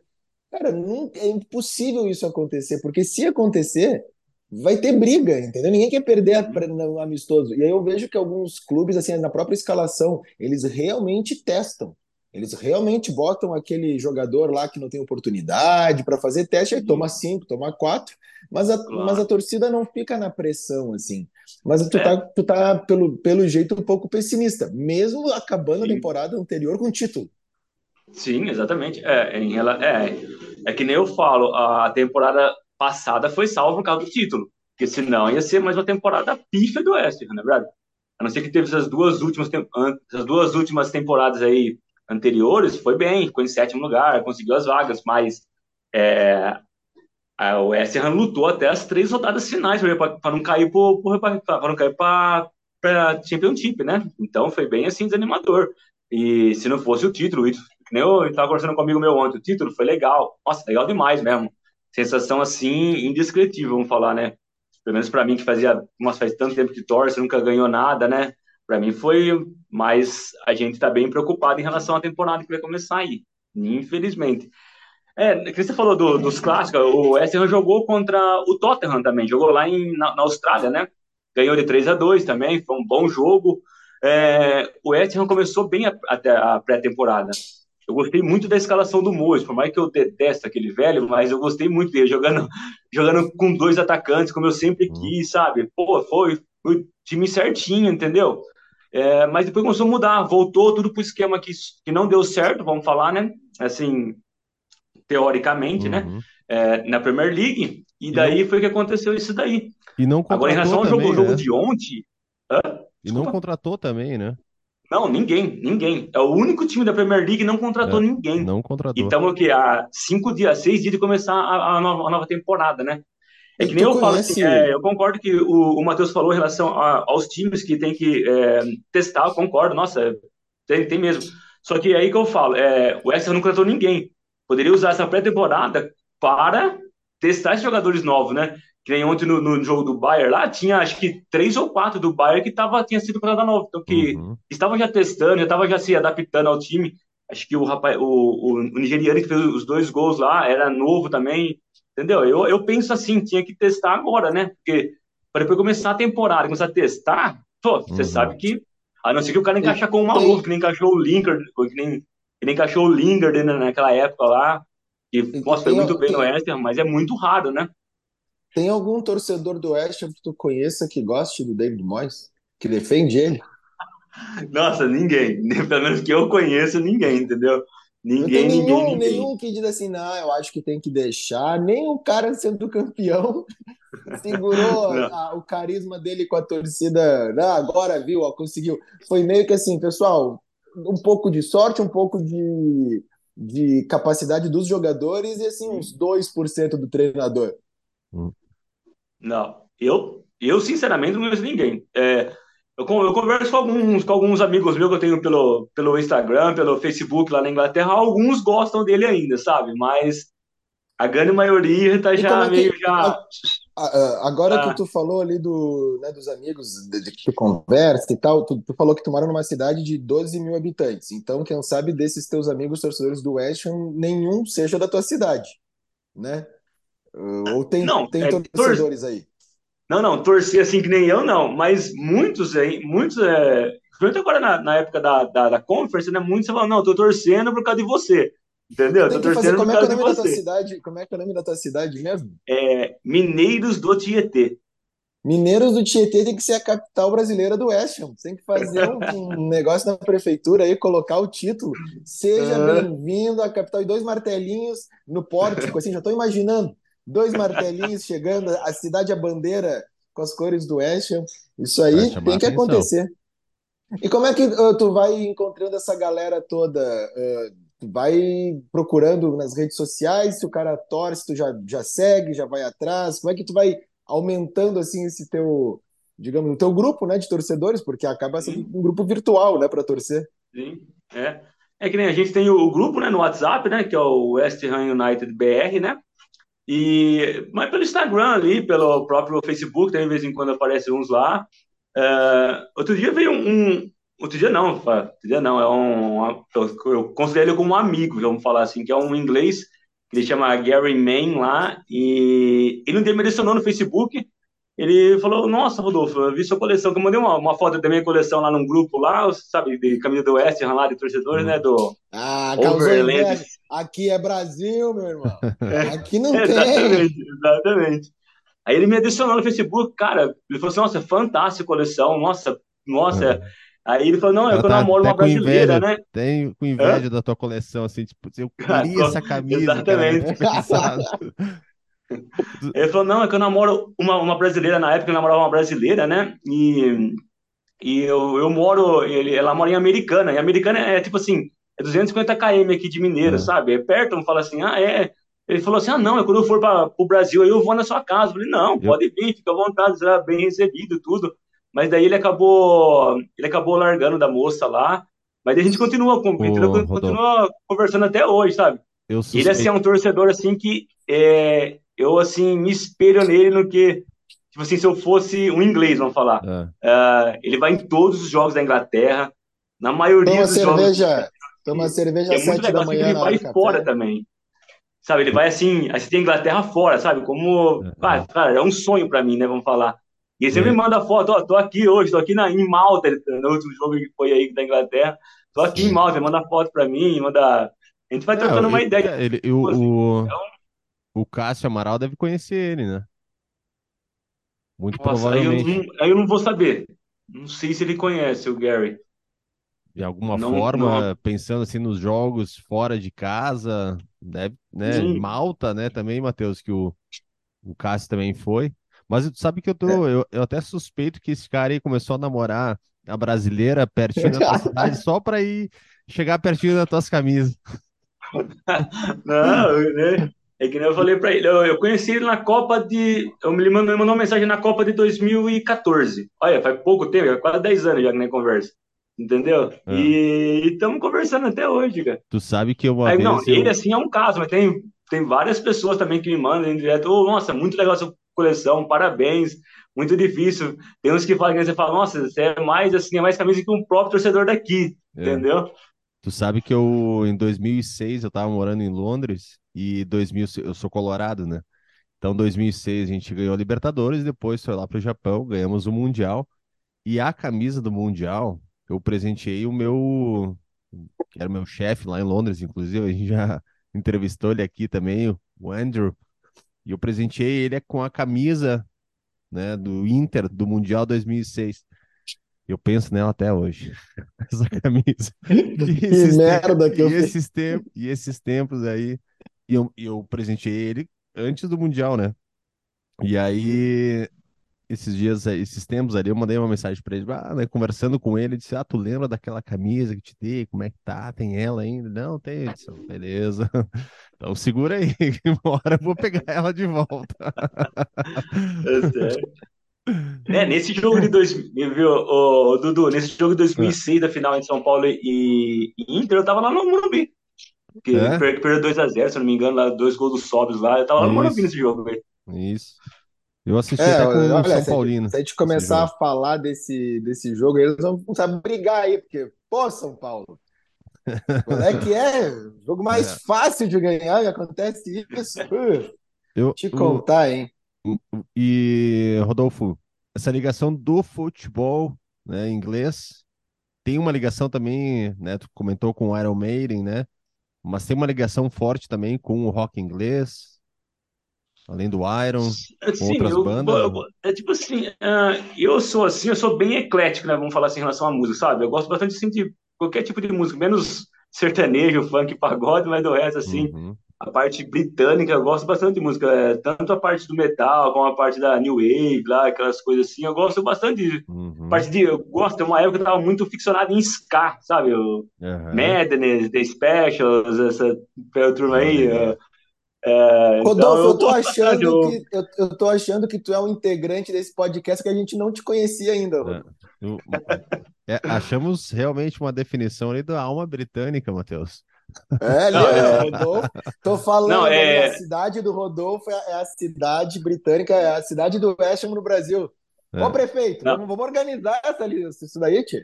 B: Cara, não, é impossível isso acontecer, porque se acontecer, vai ter briga, entendeu? Ninguém quer perder no amistoso. E aí eu vejo que alguns clubes, assim, na própria escalação, eles realmente testam. Eles realmente botam aquele jogador lá que não tem oportunidade para fazer teste, aí toma cinco, toma quatro, mas a, claro. mas a torcida não fica na pressão, assim. Mas tu é. tá, tu tá pelo, pelo jeito, um pouco pessimista, mesmo acabando Sim. a temporada anterior com título.
C: Sim, exatamente. É, em, é, é que nem eu falo, a temporada passada foi salva por causa do título, porque senão ia ser mais uma temporada pífia do West, né, verdade? A não ser que teve essas duas últimas, essas duas últimas temporadas aí anteriores, foi bem, ficou em sétimo lugar, conseguiu as vagas, mas é, a West Ham lutou até as três rodadas finais para não cair para não cair para Championship, né? Então foi bem assim desanimador. E se não fosse o título, que nem eu estava conversando com amigo meu ontem, o título foi legal, nossa, legal demais mesmo sensação assim indescritível, vamos falar, né? Pelo menos para mim que fazia, nossa, faz tanto tempo que torce, nunca ganhou nada, né? Para mim foi, mas a gente está bem preocupado em relação à temporada que vai começar aí, infelizmente. É, que você falou do, dos clássicos, o Ham jogou contra o Tottenham também, jogou lá em, na, na Austrália, né? Ganhou de 3 a 2 também, foi um bom jogo. É, o Ham começou bem até a, a pré-temporada eu gostei muito da escalação do Mois, por mais que eu detesto aquele velho, mas eu gostei muito dele jogando, (laughs) jogando com dois atacantes, como eu sempre uhum. quis, sabe? Pô, foi, o time certinho, entendeu? É, mas depois começou a mudar, voltou tudo pro esquema que, que não deu certo, vamos falar, né? Assim, teoricamente, né? uhum. né? É, na Premier League, e daí não... foi que aconteceu isso daí.
A: E não Agora, em relação ao jogo,
C: né? jogo de ontem.
A: Hã? E não contratou também, né?
C: Não, ninguém, ninguém. É o único time da Premier League que não contratou é, ninguém.
A: Não contratou.
C: Então, o que? Há cinco dias, seis dias de começar a, a, nova, a nova, temporada, né? É que nem eu falo assim, é, eu concordo que o, o Matheus falou em relação a, aos times que tem que é, testar, eu concordo, nossa, tem, tem mesmo. Só que é aí que eu falo, é, o Extra não contratou ninguém. Poderia usar essa pré-temporada para testar esses jogadores novos, né? Que nem ontem no, no, jogo do Bayern lá, tinha acho que três ou quatro do Bayern que tava, tinha sido contratado novo, então que uhum. estavam já testando, já estavam já se adaptando ao time. Acho que o rapaz, o, o, o, nigeriano que fez os dois gols lá era novo também, entendeu? Eu, eu penso assim, tinha que testar agora, né? Porque para depois começar a temporada, começar a testar, pô, você uhum. sabe que a não ser que o cara encaixa com o maluco, que nem encaixou o Linker, que nem, que nem encaixou o Linger naquela época lá, que nossa, foi muito bem no West mas é muito raro, né?
B: Tem algum torcedor do West que tu conheça que goste do David Moyes? Que defende ele?
C: Nossa, ninguém. (laughs) Pelo menos que eu conheço, ninguém, entendeu? Ninguém, ninguém,
B: nenhum,
C: ninguém.
B: Nenhum que diz assim, não, eu acho que tem que deixar. Nem o cara sendo campeão (laughs) segurou (laughs) a, o carisma dele com a torcida. Não, agora viu, ó, conseguiu. Foi meio que assim, pessoal, um pouco de sorte, um pouco de, de capacidade dos jogadores e assim, uns 2% do treinador.
C: Hum. Não, eu, eu sinceramente não conheço ninguém. É, eu, eu, converso com alguns, com alguns amigos meus que eu tenho pelo, pelo Instagram, pelo Facebook lá na Inglaterra. Alguns gostam dele ainda, sabe? Mas a grande maioria tá já é meio já.
B: Agora ah. que tu falou ali do, né, dos amigos de que tu conversa e tal, tu, tu, falou que tu mora numa cidade de 12 mil habitantes. Então, quem sabe desses teus amigos torcedores do West Ham, nenhum seja da tua cidade, né? Ou tem, não, tem é, torcedores aí?
C: Não, não, torcer assim que nem eu, não. Mas muitos aí, muitos, é, principalmente agora na, na época da, da, da conference, né? Muitos falam, não, tô torcendo por causa de você. Entendeu? Tô torcendo
B: por
C: é
B: causa é de você. Cidade, como é que é o nome da tua cidade mesmo?
C: É Mineiros do Tietê.
B: Mineiros do Tietê tem que ser a capital brasileira do West Ham. Tem que fazer um, (laughs) um negócio na prefeitura aí, colocar o título. Seja bem-vindo à capital. E dois martelinhos no pórtico, assim, já estou imaginando dois martelinhos chegando, a cidade a bandeira com as cores do West Ham. Isso aí tem que atenção. acontecer. E como é que uh, tu vai encontrando essa galera toda? Uh, tu vai procurando nas redes sociais, se o cara torce, tu já, já segue, já vai atrás. Como é que tu vai aumentando assim esse teu, digamos, o teu grupo, né, de torcedores, porque acaba sendo Sim. um grupo virtual, né, para torcer.
C: Sim, é. É que nem a gente tem o, grupo, né, no WhatsApp, né, que é o West Ham United BR, né? E mas pelo Instagram ali, pelo próprio Facebook, tem de vez em quando aparece uns lá. Uh, outro dia veio um, um, outro dia não, outro dia não, é um, eu considero ele como um amigo, vamos falar assim, que é um inglês que ele chama Gary Mann lá, e ele um dia me adicionou no Facebook, ele falou, nossa, Rodolfo, eu vi sua coleção, que eu mandei uma, uma foto da minha coleção lá num grupo lá, sabe, de Caminho do Oeste, lá de torcedores, né, do
B: Ah, Overland. Aqui é Brasil, meu irmão. É, (laughs) aqui não (laughs)
C: exatamente, tem. Exatamente, Aí ele me adicionou no Facebook, cara, ele falou assim, nossa, fantástica coleção, nossa, nossa, é. Aí ele falou, não, é eu, eu namoro uma brasileira, inveja, né?
A: Tenho com inveja Hã? da tua coleção, assim, tipo, eu queria essa (laughs) camisa.
C: Exatamente. Cara, ele falou, não, é que eu namoro uma, uma brasileira, na época eu namorava uma brasileira, né? E, e eu, eu moro, ele, ela mora em Americana, e Americana é tipo assim, é 250 km aqui de Mineiro, é. sabe? É perto, não fala assim, ah, é. Ele falou assim, ah, não, é quando eu for para o Brasil, aí eu vou na sua casa. Eu falei, não, eu... pode vir, fica à vontade, será bem recebido, tudo. Mas daí ele acabou, ele acabou largando da moça lá. Mas daí a gente continua, continua, continua conversando até hoje, sabe? Ele assim, é um torcedor assim que é, eu assim me espelho nele no que tipo assim se eu fosse um inglês, vamos falar. É. Uh, ele vai em todos os jogos da Inglaterra, na maioria
B: toma
C: dos
B: cerveja,
C: jogos.
B: Toma cerveja às é sete da manhã.
C: Ele vai fora também. Sabe, ele vai assim, aí você tem Inglaterra fora, sabe? Como, é, ah, cara, é um sonho para mim, né? Vamos falar. E ele sempre é. manda foto, ó, tô aqui hoje, tô aqui na, em Malta, no último jogo que foi aí da Inglaterra, tô aqui Sim. em Malta, ele manda foto pra mim, manda... A gente vai é, trocando uma ideia.
A: Ele, eu, tipo assim, o, então... o Cássio Amaral deve conhecer ele, né? Muito Nossa, provavelmente.
C: Aí eu, não, aí eu não vou saber. Não sei se ele conhece o Gary.
A: De alguma não, forma, não. pensando assim nos jogos fora de casa, deve, né? Sim. Malta, né? Também, Matheus, que o, o Cássio também foi. Mas tu sabe que eu tô. É. Eu, eu até suspeito que esse cara aí começou a namorar a brasileira pertinho da tua (laughs) cidade só pra ir chegar pertinho das tuas camisas. (laughs)
C: Não, né? É que nem eu falei pra ele, eu, eu conheci ele na Copa de. Eu me mandou, me mandou uma mensagem na Copa de 2014. Olha, faz pouco tempo, quase 10 anos já que nem conversa. Entendeu? É. E estamos conversando até hoje, cara.
A: Tu sabe que uma
C: Aí,
A: vez.
C: Não, eu... ele assim é um caso, mas tem, tem várias pessoas também que me mandam direto. Oh, nossa, muito legal essa coleção, parabéns, muito difícil. Tem uns que falam que você fala, nossa, você é mais assim, é mais camisa que um próprio torcedor daqui, é. entendeu?
A: Tu sabe que eu, em 2006, eu tava morando em Londres e 2000, eu sou colorado, né? Então, 2006 a gente ganhou a Libertadores, depois foi lá para o Japão, ganhamos o Mundial. E a camisa do Mundial, eu presenteei o meu, que era o meu chefe lá em Londres, inclusive, a gente já (laughs) entrevistou ele aqui também, o Andrew. E eu presenteei ele com a camisa né, do Inter do Mundial 2006. Eu penso nela até hoje. (laughs) Essa camisa. (laughs)
B: que merda tempos, que eu
A: e esses tempos E esses tempos aí. E eu, eu presenteei ele antes do Mundial, né? E aí esses dias, esses tempos ali, eu mandei uma mensagem para ele, ah, né, conversando com ele, disse, ah, tu lembra daquela camisa que te dei, como é que tá, tem ela ainda? Não, tem, eu disse, beleza, (laughs) então segura aí, (laughs) que uma hora eu vou pegar (laughs) ela de volta.
C: É. É, nesse jogo de 2000, viu, ô, Dudu, nesse jogo de 2006 é. da final entre São Paulo e, e Inter, eu tava lá no Morumbi, que é? perdeu 2x0, se não me engano, lá, dois gols do Sobres lá, eu tava lá no Morumbi nesse jogo, velho.
A: Isso. Eu assisti é, até com olha, o São se Paulino.
B: Se a gente começar a falar desse, desse jogo, eles vão começar a brigar aí, porque, pô, São Paulo, qual é que é? Jogo mais é. fácil de ganhar e acontece isso. (laughs) Eu, te contar, hein?
A: E, Rodolfo, essa ligação do futebol né, inglês tem uma ligação também, né? Tu comentou com o Iron Maiden, né? Mas tem uma ligação forte também com o rock inglês, Além do Iron, Sim, outras eu, bandas? Eu,
C: é tipo assim, uh, eu sou assim, eu sou bem eclético, né? Vamos falar assim em relação à música, sabe? Eu gosto bastante assim, de qualquer tipo de música, menos sertanejo, funk, pagode, mas do resto, assim, uhum. a parte britânica, eu gosto bastante de música, é, tanto a parte do metal como a parte da new wave, lá, aquelas coisas assim, eu gosto bastante de uhum. parte de, eu gosto, uma época que eu tava muito ficcionado em ska, sabe, o uhum. Madness, The Specials, essa turma aí, uhum.
B: É, Rodolfo, então, eu, eu tô achando eu... que eu, eu tô achando que tu é um integrante desse podcast que a gente não te conhecia ainda. É.
A: É, achamos realmente uma definição ali da alma britânica, Matheus.
B: É, ali, não, é, Rodolfo. Tô falando, não, é... a cidade do Rodolfo é a cidade britânica, é a cidade do West Ham no Brasil. É. Ô, prefeito, vamos, vamos, organizar essa, isso daí, tio.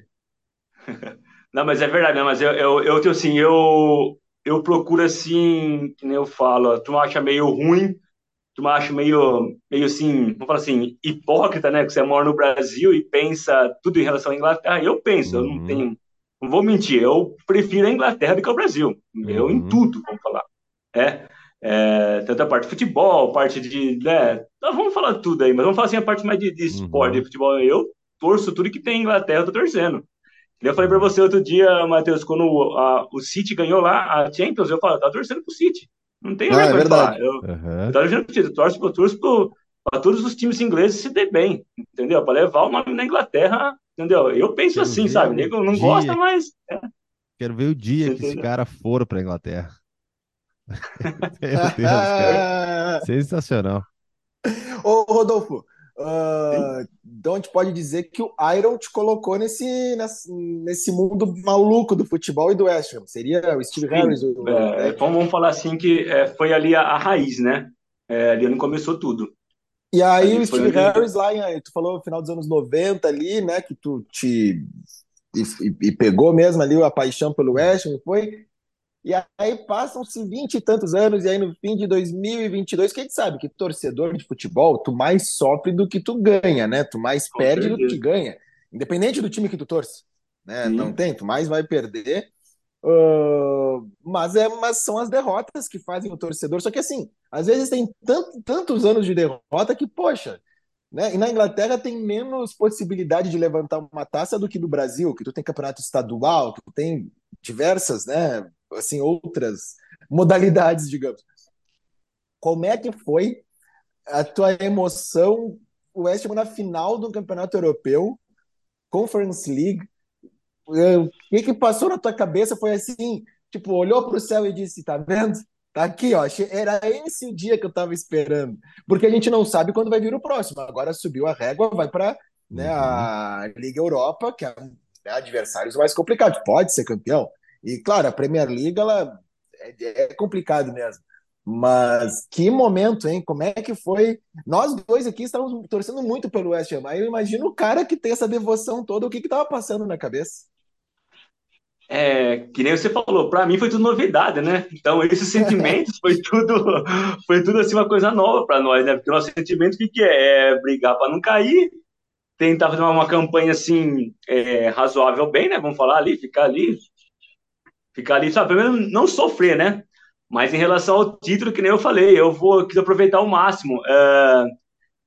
B: (laughs)
C: Não, mas é verdade, não, mas eu, eu, eu, assim, eu, eu procuro assim, que nem eu falo, tu acha meio ruim, tu acha meio, meio assim, vamos falar assim, hipócrita, né, que você mora no Brasil e pensa tudo em relação à Inglaterra, eu penso, uhum. eu não uhum. tenho não vou mentir, eu prefiro a Inglaterra do que o Brasil. Uhum. Eu em tudo, vamos falar. É, é, tanto a parte de futebol, parte de. Né, vamos falar tudo aí, mas vamos falar assim a parte mais de, de esporte, uhum. de futebol. Eu torço tudo que tem em Inglaterra, eu tô torcendo. Eu falei para você outro dia, Matheus, quando a, o City ganhou lá a Champions, eu falei, tá torcendo pro City. Não tem
B: ah, é verdade.
C: Eu, uhum. eu tô torcendo pro City, eu torço, eu torço pro, para todos os times ingleses se dê bem, entendeu? Para levar o nome da Inglaterra Entendeu? Eu penso Quero assim, sabe? Nego não dia... gosta, mas. É.
A: Quero ver o dia Você que esse cara for para Inglaterra. (laughs) (laughs) Meu Deus, cara. Sensacional.
B: Ô, Rodolfo, uh, então a gente pode dizer que o Iron te colocou nesse, nesse, mundo maluco do futebol e do West Ham. Seria o Steve Sim. Harris? O...
C: É, vamos falar assim que é, foi ali a, a raiz, né? É, ali onde começou tudo.
B: E aí, o Steve Harris lá, em, tu falou no final dos anos 90 ali, né, que tu te e, e pegou mesmo ali a paixão pelo West Ham, foi? E aí passam-se vinte e tantos anos, e aí no fim de 2022, quem sabe que torcedor de futebol, tu mais sofre do que tu ganha, né? Tu mais Com perde certeza. do que ganha. Independente do time que tu torce. Né? Não tem, tu mais vai perder. Uh, mas, é, mas são as derrotas que fazem o torcedor. Só que assim, às vezes tem tanto, tantos anos de derrota que, poxa, né? E na Inglaterra tem menos possibilidade de levantar uma taça do que no Brasil, que tu tem campeonato estadual, que tu tem diversas, né? Assim, outras modalidades, digamos. Como é que foi a tua emoção, o West na final do Campeonato Europeu, Conference League, o que que passou na tua cabeça foi assim, tipo, olhou para o céu e disse, tá vendo? Tá aqui, ó. Era esse o dia que eu estava esperando. Porque a gente não sabe quando vai vir o próximo. Agora subiu a régua, vai para né, a uhum. Liga Europa, que é né, adversários mais complicados. Pode ser campeão. E, claro, a Premier League, ela é, é complicado mesmo. Mas que momento, hein? Como é que foi? Nós dois aqui estávamos torcendo muito pelo West Ham. Aí eu imagino o cara que tem essa devoção toda, o que estava passando na cabeça.
C: É, que nem você falou, para mim foi tudo novidade, né? Então, esses sentimentos (laughs) foi tudo, foi tudo assim uma coisa nova para nós, né? Porque o nosso sentimento que, que é? é brigar para não cair, tentar fazer uma, uma campanha assim é, razoável bem, né? Vamos falar ali, ficar ali, ficar ali, sabe? Pelo menos não sofrer, né? Mas em relação ao título, que nem eu falei, eu vou quis aproveitar ao máximo. Uh,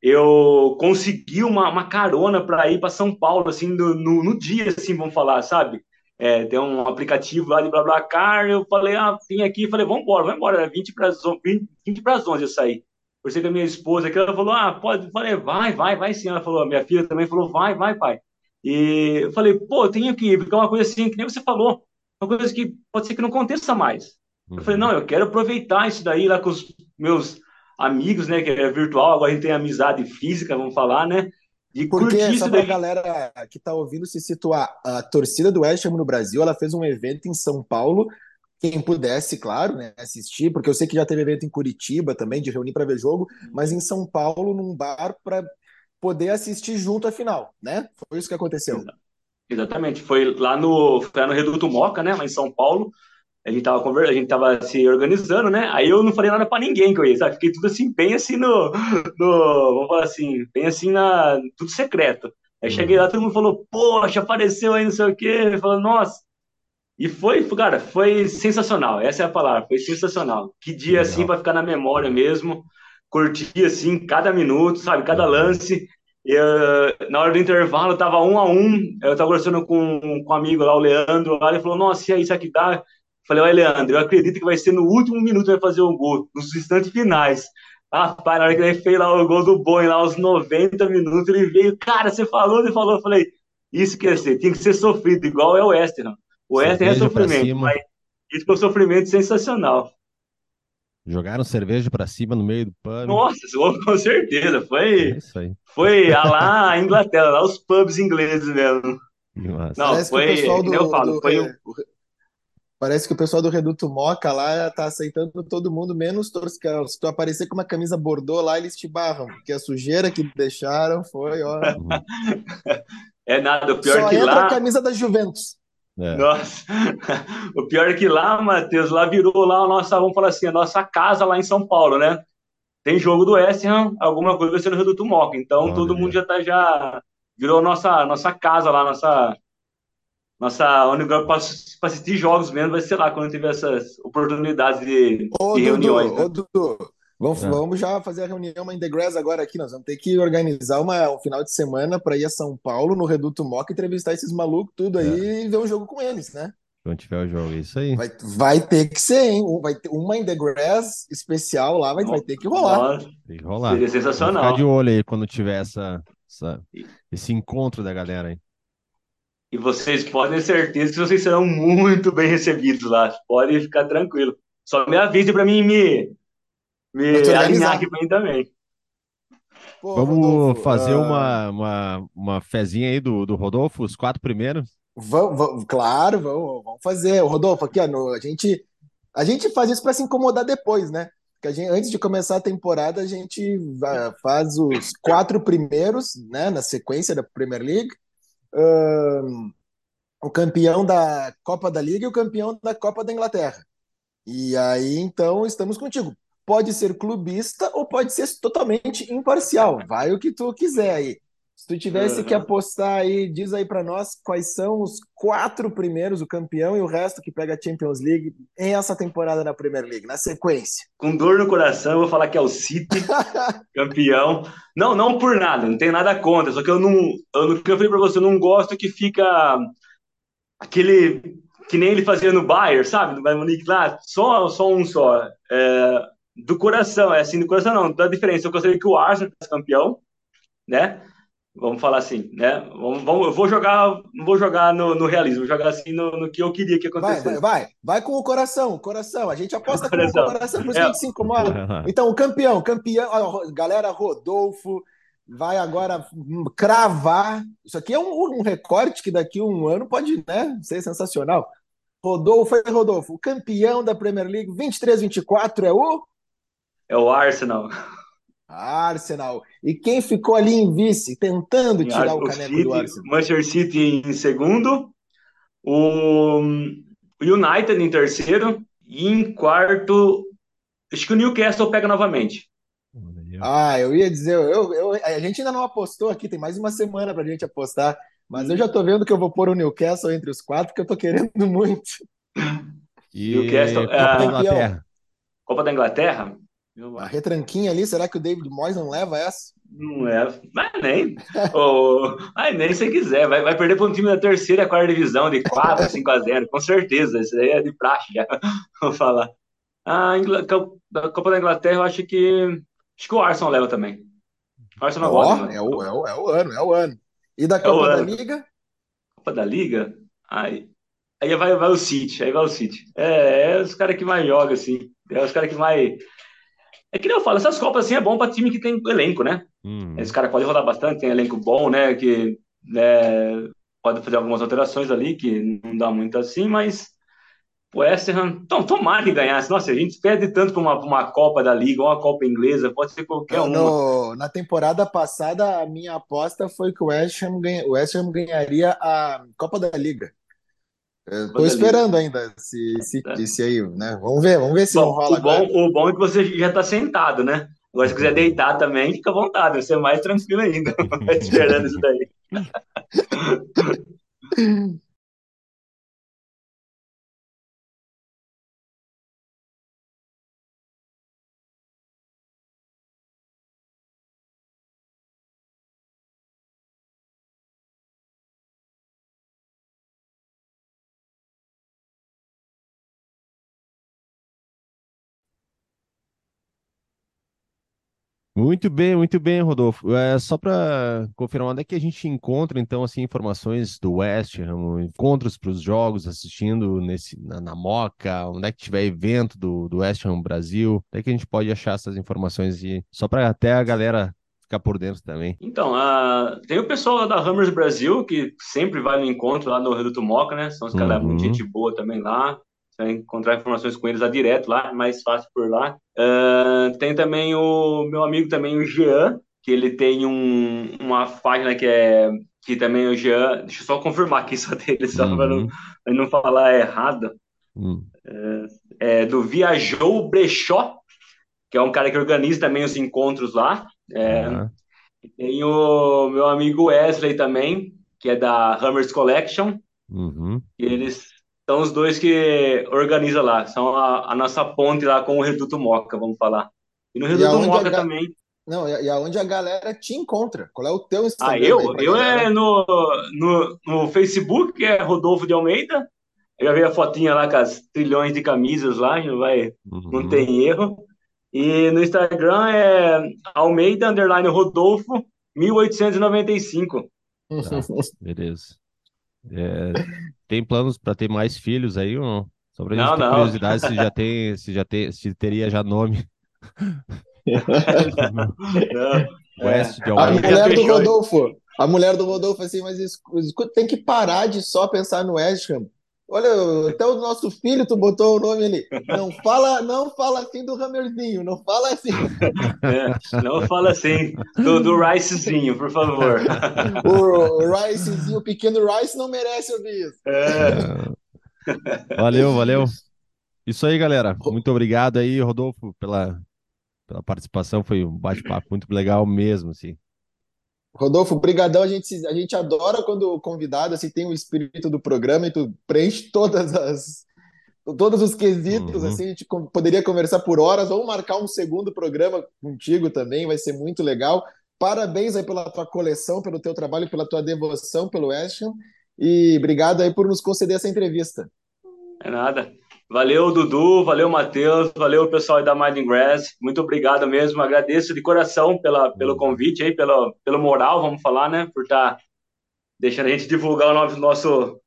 C: eu consegui uma, uma carona para ir para São Paulo, assim, no, no, no dia, assim, vamos falar, sabe? é, tem um aplicativo lá de BlaBlaCar, eu falei, ah, vim aqui, falei, vamos embora, vamos embora, 20 para as 20, 20 as 11 eu saí. Por ser que a minha esposa aqui, ela falou, ah, pode, falei, vai, vai, vai sim, ela falou, minha filha também falou, vai, vai, pai. E eu falei, pô, eu tenho que ir, porque é uma coisa assim, que nem você falou, uma coisa que pode ser que não aconteça mais. Uhum. Eu falei, não, eu quero aproveitar isso daí lá com os meus amigos, né, que é virtual, agora a gente tem amizade física, vamos falar, né,
B: e Porque, só para a galera que está ouvindo se situar, a torcida do West Ham no Brasil, ela fez um evento em São Paulo, quem pudesse, claro, né, assistir, porque eu sei que já teve evento em Curitiba também, de reunir para ver jogo, mas em São Paulo, num bar, para poder assistir junto à final, né? Foi isso que aconteceu.
C: Exatamente, foi lá no, foi lá no Reduto Moca, né, lá em São Paulo, a gente tava conversando, a gente tava se organizando, né? Aí eu não falei nada para ninguém que eu ia, sabe? Fiquei tudo assim, bem assim no, no vamos falar assim, bem assim na, tudo secreto. Aí cheguei lá, todo mundo falou, poxa, apareceu aí, não sei o quê. Falou, nossa. E foi, cara, foi sensacional. Essa é a palavra, foi sensacional. Que dia assim para ficar na memória mesmo. Curti assim cada minuto, sabe? Cada lance. E, uh, na hora do intervalo tava um a um. Eu tava conversando com, com um amigo lá, o Leandro, lá, ele falou, nossa, e aí, isso aqui dá? Falei, olha, Leandro, eu acredito que vai ser no último minuto que vai fazer o gol, nos instantes finais. Rapaz, na hora que ele fez lá o gol do Boi, lá aos 90 minutos, ele veio, cara, você falou, ele falou, eu falei, isso quer ser, tinha que ser sofrido, igual é o West Ham. O West Ham é sofrimento, mas isso foi um sofrimento sensacional.
A: Jogaram cerveja para cima no meio do pub.
C: Nossa, com certeza. Foi, é foi a lá a Inglaterra, lá os pubs ingleses mesmo.
B: Nossa. Não, Parece foi, que o do, eu falo, do, foi o... Parece que o pessoal do Reduto Moca lá tá aceitando todo mundo, menos torcedores. Se tu aparecer com uma camisa bordô lá, eles te barram, porque a sujeira que deixaram foi, ó. (laughs)
C: é nada, o pior
B: Só
C: que
B: entra
C: lá.
B: a camisa da Juventus.
C: É. Nossa, (laughs) o pior é que lá, Matheus, lá virou lá a nossa, vamos falar assim, a nossa casa lá em São Paulo, né? Tem jogo do West Ham, alguma coisa vai ser no Reduto Moca. Então todo mundo já tá já virou nossa nossa casa lá, nossa nossa única para assistir jogos mesmo vai ser lá quando tiver essas oportunidades de, ô, de reuniões.
B: Dudu, né? Ô, Dudu, vamos, é. vamos já fazer a reunião em The Grass agora aqui. Nós vamos ter que organizar uma, um final de semana para ir a São Paulo, no Reduto Moca, entrevistar esses malucos tudo aí é. e ver um jogo com eles, né?
A: Quando tiver o jogo, isso aí.
B: Vai, vai ter que ser, hein? Vai ter uma in the grass especial lá, vai, vai ter que rolar.
A: Tem que rolar.
C: Seria sensacional.
A: Vou ficar de olho aí quando tiver essa, essa, esse encontro da galera aí.
C: E vocês podem ter certeza que vocês serão muito bem recebidos lá. Podem ficar tranquilo. Só me avise para mim me, me alinhar aqui bem também.
A: Pô, Vamos Rodolfo, fazer uh... uma, uma, uma fezinha aí do, do Rodolfo, os quatro primeiros?
B: Vamos, vamos claro, vamos, vamos fazer. O Rodolfo, aqui, ó, no, a, gente, a gente faz isso para se incomodar depois, né? Porque a gente, antes de começar a temporada, a gente faz os quatro primeiros, né, na sequência da Premier League o campeão da Copa da Liga e o campeão da Copa da Inglaterra. E aí, então, estamos contigo. Pode ser clubista ou pode ser totalmente imparcial. Vai o que tu quiser aí. Se tu tivesse uhum. que apostar aí, diz aí para nós quais são os quatro primeiros, o campeão e o resto que pega a Champions League em essa temporada na Premier League, na sequência.
C: Com dor no coração, eu vou falar que é o City, (laughs) campeão. Não, não por nada, não tem nada contra, só que eu não, eu, eu falei para você, eu não gosto que fica aquele que nem ele fazia no Bayern, sabe? No Bayern Munique lá, só, só um só. É, do coração, é assim, do coração não, da diferença. Eu gostaria que o Arsenal fosse campeão, né? Vamos falar assim, né? Vamos, vamos, eu vou jogar, não vou jogar no, no realismo, vou jogar assim no, no, que eu queria que acontecesse.
B: Vai, vai, vai, vai com o coração, coração. A gente aposta com o coração, por isso é. a gente se incomoda. (laughs) Então, o campeão, campeão, galera, Rodolfo, vai agora cravar. Isso aqui é um, um recorte que daqui a um ano pode né, ser sensacional. Rodolfo, foi Rodolfo, o campeão da Premier League 23-24 é o?
C: É o Arsenal.
B: Arsenal. E quem ficou ali em vice, tentando tirar o, o caneco
C: City,
B: do Arsenal?
C: Manchester City em segundo, o United em terceiro, e em quarto, acho que o Newcastle pega novamente.
B: Ah, eu ia dizer, eu, eu, a gente ainda não apostou aqui, tem mais uma semana para a gente apostar, mas eu já tô vendo que eu vou pôr o Newcastle entre os quatro, porque eu tô querendo (laughs) muito.
C: E Newcastle, Copa da Inglaterra. Copa da Inglaterra?
B: A retranquinha ali, será que o David Moyes não leva essa?
C: Não leva, mas nem. oh, ai, nem se quiser. Vai, vai perder para um time da terceira, quarta divisão, de 4, 5 (laughs) a 0, com certeza. Isso aí é de praxe já. (laughs) Vou falar. A Ingl... da Copa da Inglaterra, eu acho que. Acho que o Arsenal leva também.
B: O Arsenal oh, gosta, é, o, é, o, é o ano, é o ano. E da é Copa da Liga?
C: Copa da Liga? Aí, aí vai, vai o City, aí vai o City. É, é os caras que mais jogam, assim. É os caras que mais é que nem eu falo, essas Copas assim é bom para time que tem elenco, né? Hum. Esse cara pode rodar bastante, tem elenco bom, né? Que né, pode fazer algumas alterações ali, que não dá muito assim, mas o West Ham, então, tomara que ganhasse. Nossa, a gente perde tanto para uma, uma Copa da Liga, uma Copa Inglesa, pode ser qualquer
B: uma. na temporada passada, a minha aposta foi que o West Ham, ganha, o West Ham ganharia a Copa da Liga. Estou esperando ainda esse, esse, é. esse, aí, né? Vamos ver, vamos ver se bom, não rola
C: o bom, agora. O bom é que você já está sentado, né? Agora, se quiser deitar também, fica à vontade, vai ser mais tranquilo ainda. (laughs) esperando isso daí. (laughs)
A: Muito bem, muito bem, Rodolfo. É, só para confirmar, onde é que a gente encontra, então, assim, informações do West Ham, encontros para os jogos, assistindo nesse, na, na, Moca, onde é que tiver evento do, do West Ham Brasil, onde é que a gente pode achar essas informações e só para até a galera ficar por dentro também.
C: Então, tem o pessoal lá da Hammers Brasil, que sempre vai no encontro lá no Reduto Moca, né? São os uhum. caras muito gente boa também lá vai encontrar informações com eles lá direto lá, é mais fácil por lá. Uh, tem também o meu amigo também, o Jean, que ele tem um, uma página que é que também o Jean, deixa eu só confirmar aqui (laughs) só dele, só uhum. para não, não falar errado. Uhum. É, é, do Viajou Brechó, que é um cara que organiza também os encontros lá. É, uhum. Tem o meu amigo Wesley também, que é da Hammers Collection. Uhum. E eles são os dois que organizam lá, são a, a, nossa ponte lá com o Reduto Moca, vamos falar. E no Reduto e Moca também.
B: Não, e aonde a galera te encontra? Qual é o teu
C: Instagram? Ah, eu? Eu é no, no, no Facebook, que é Rodolfo de Almeida. Eu já vi a fotinha lá com as trilhões de camisas lá, não vai, uhum. não tem erro. E no Instagram é Almeida Underline Rodolfo 1895. (laughs)
A: Tá, beleza. É, tem planos para ter mais filhos aí ou não? Só pra gente ter não. curiosidade se já tem, se já tem, se teria já nome.
B: West de a mulher do Rodolfo, a mulher do Rodolfo assim, mas escuta, tem que parar de só pensar no West Ham. Olha, até o nosso filho, tu botou o nome ali. Não fala, não fala assim do Hammerzinho, não fala assim.
C: É, não fala assim do, do Ricezinho, por favor.
B: O, o Ricezinho, o pequeno Rice não merece ouvir isso.
A: É. Valeu, valeu. Isso aí, galera. Muito obrigado aí, Rodolfo, pela, pela participação. Foi um bate-papo muito legal mesmo, assim.
B: Rodolfo, brigadão, a gente, a gente adora quando o convidado assim, tem o espírito do programa e tu preenche todas as todos os quesitos, uhum. assim, a gente poderia conversar por horas ou marcar um segundo programa contigo também, vai ser muito legal. Parabéns aí pela tua coleção, pelo teu trabalho, pela tua devoção pelo West Ham, e obrigado aí por nos conceder essa entrevista.
C: É nada. Valeu, Dudu, valeu, Matheus, valeu, pessoal da Mind Grass. Muito obrigado mesmo, agradeço de coração pela, pelo convite aí, pelo, pelo moral, vamos falar, né? Por estar tá deixando a gente divulgar o nosso, nosso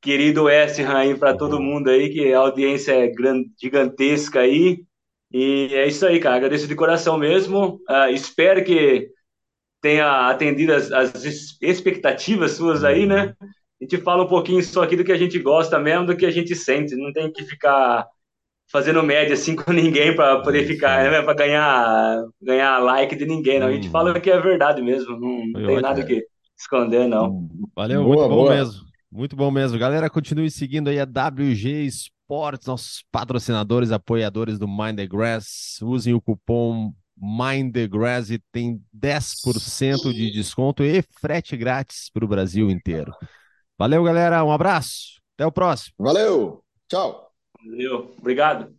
C: querido West Ham para todo mundo aí, que a audiência é grande, gigantesca aí. E é isso aí, cara. Agradeço de coração mesmo. Uh, espero que tenha atendido as, as expectativas suas aí, né? A gente fala um pouquinho só aqui do que a gente gosta mesmo, do que a gente sente. Não tem que ficar fazendo média assim com ninguém para poder ficar, né, para ganhar ganhar like de ninguém. Não. A gente fala o que é verdade mesmo. Não, não tem nada que esconder, não.
A: Valeu, boa, muito bom boa. mesmo. Muito bom mesmo. Galera, continue seguindo aí a WG Sports, nossos patrocinadores, apoiadores do Mind the Grass. Usem o cupom Mind the Grass e tem 10% de desconto e frete grátis para o Brasil inteiro. Valeu, galera. Um abraço. Até o próximo.
B: Valeu. Tchau.
C: Valeu. Obrigado.